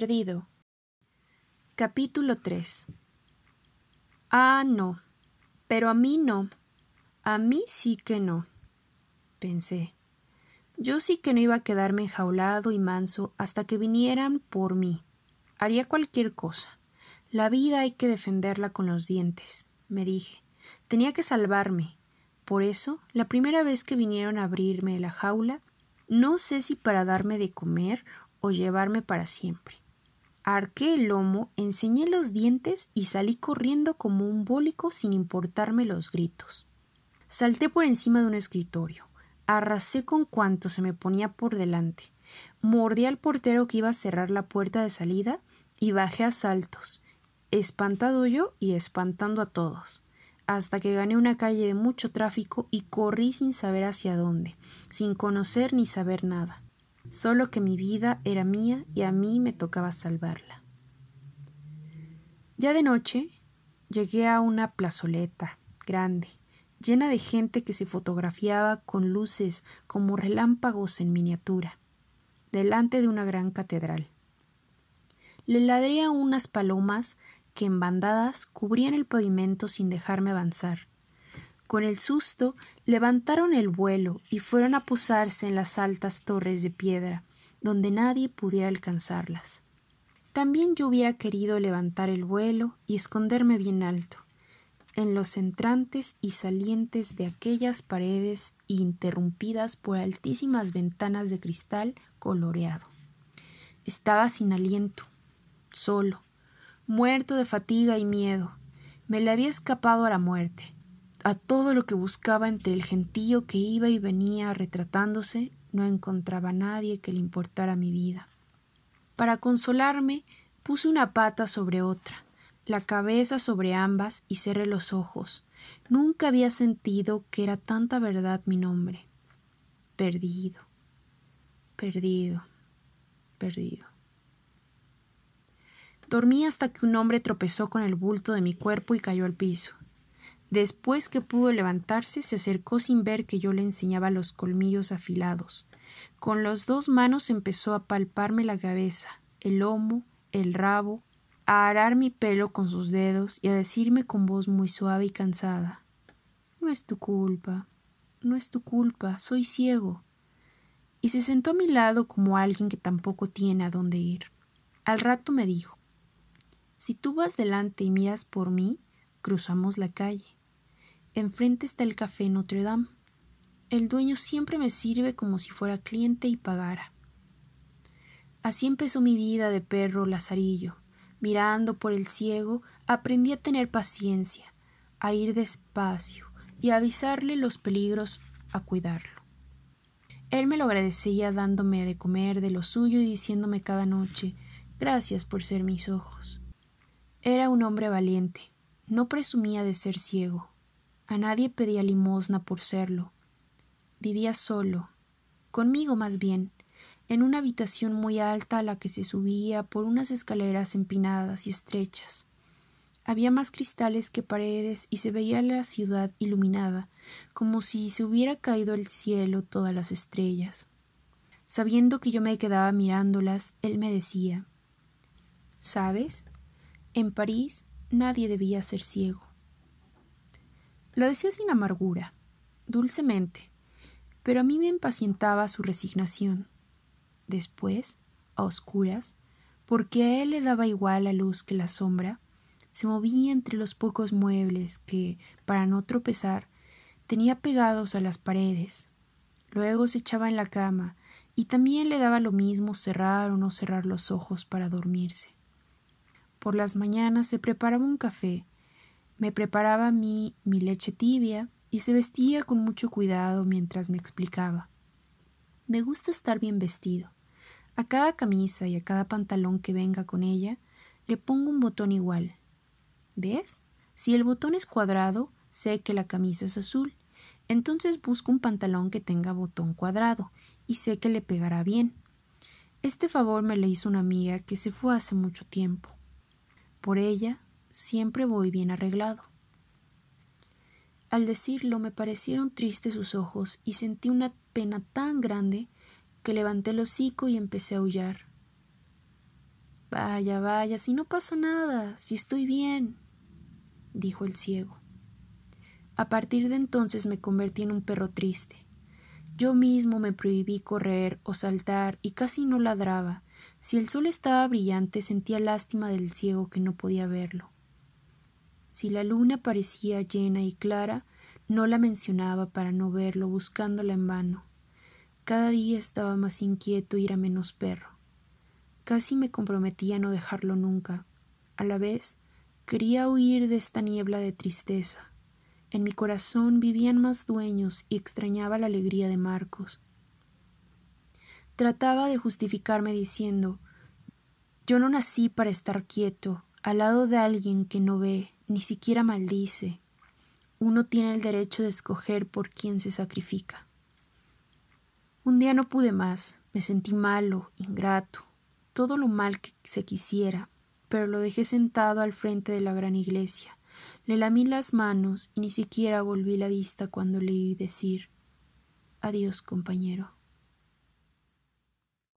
Perdido. Capítulo 3 Ah, no. Pero a mí no. A mí sí que no. Pensé. Yo sí que no iba a quedarme enjaulado y manso hasta que vinieran por mí. Haría cualquier cosa. La vida hay que defenderla con los dientes, me dije. Tenía que salvarme. Por eso, la primera vez que vinieron a abrirme la jaula, no sé si para darme de comer o llevarme para siempre. Arqué el lomo, enseñé los dientes y salí corriendo como un bólico sin importarme los gritos. Salté por encima de un escritorio, arrasé con cuanto se me ponía por delante, mordí al portero que iba a cerrar la puerta de salida y bajé a saltos, espantado yo y espantando a todos, hasta que gané una calle de mucho tráfico y corrí sin saber hacia dónde, sin conocer ni saber nada solo que mi vida era mía y a mí me tocaba salvarla. Ya de noche llegué a una plazoleta grande, llena de gente que se fotografiaba con luces como relámpagos en miniatura, delante de una gran catedral. Le ladré a unas palomas que en bandadas cubrían el pavimento sin dejarme avanzar, con el susto, levantaron el vuelo y fueron a posarse en las altas torres de piedra, donde nadie pudiera alcanzarlas. También yo hubiera querido levantar el vuelo y esconderme bien alto, en los entrantes y salientes de aquellas paredes interrumpidas por altísimas ventanas de cristal coloreado. Estaba sin aliento, solo, muerto de fatiga y miedo. Me le había escapado a la muerte a todo lo que buscaba entre el gentío que iba y venía retratándose, no encontraba nadie que le importara mi vida. Para consolarme, puse una pata sobre otra, la cabeza sobre ambas y cerré los ojos. Nunca había sentido que era tanta verdad mi nombre. Perdido, perdido, perdido. Dormí hasta que un hombre tropezó con el bulto de mi cuerpo y cayó al piso. Después que pudo levantarse, se acercó sin ver que yo le enseñaba los colmillos afilados. Con las dos manos empezó a palparme la cabeza, el lomo, el rabo, a arar mi pelo con sus dedos y a decirme con voz muy suave y cansada No es tu culpa, no es tu culpa, soy ciego. Y se sentó a mi lado como alguien que tampoco tiene a dónde ir. Al rato me dijo Si tú vas delante y miras por mí, cruzamos la calle. Enfrente está el café Notre Dame. El dueño siempre me sirve como si fuera cliente y pagara. Así empezó mi vida de perro lazarillo. Mirando por el ciego, aprendí a tener paciencia, a ir despacio y a avisarle los peligros, a cuidarlo. Él me lo agradecía dándome de comer de lo suyo y diciéndome cada noche gracias por ser mis ojos. Era un hombre valiente, no presumía de ser ciego, a nadie pedía limosna por serlo. Vivía solo, conmigo más bien, en una habitación muy alta a la que se subía por unas escaleras empinadas y estrechas. Había más cristales que paredes y se veía la ciudad iluminada, como si se hubiera caído el cielo todas las estrellas. Sabiendo que yo me quedaba mirándolas, él me decía ¿Sabes? En París nadie debía ser ciego. Lo decía sin amargura, dulcemente, pero a mí me impacientaba su resignación. Después, a oscuras, porque a él le daba igual la luz que la sombra, se movía entre los pocos muebles que, para no tropezar, tenía pegados a las paredes. Luego se echaba en la cama, y también le daba lo mismo cerrar o no cerrar los ojos para dormirse. Por las mañanas se preparaba un café, me preparaba a mí mi leche tibia y se vestía con mucho cuidado mientras me explicaba. Me gusta estar bien vestido. A cada camisa y a cada pantalón que venga con ella le pongo un botón igual. ¿Ves? Si el botón es cuadrado, sé que la camisa es azul. Entonces busco un pantalón que tenga botón cuadrado y sé que le pegará bien. Este favor me lo hizo una amiga que se fue hace mucho tiempo. Por ella siempre voy bien arreglado. Al decirlo me parecieron tristes sus ojos y sentí una pena tan grande que levanté el hocico y empecé a aullar. Vaya, vaya, si no pasa nada, si estoy bien, dijo el ciego. A partir de entonces me convertí en un perro triste. Yo mismo me prohibí correr o saltar y casi no ladraba. Si el sol estaba brillante sentía lástima del ciego que no podía verlo. Si la luna parecía llena y clara, no la mencionaba para no verlo, buscándola en vano. Cada día estaba más inquieto y era menos perro. Casi me comprometía a no dejarlo nunca. A la vez, quería huir de esta niebla de tristeza. En mi corazón vivían más dueños y extrañaba la alegría de Marcos. Trataba de justificarme diciendo Yo no nací para estar quieto, al lado de alguien que no ve, ni siquiera maldice. Uno tiene el derecho de escoger por quién se sacrifica. Un día no pude más, me sentí malo, ingrato, todo lo mal que se quisiera, pero lo dejé sentado al frente de la gran iglesia. Le lamí las manos y ni siquiera volví la vista cuando le oí decir Adiós, compañero.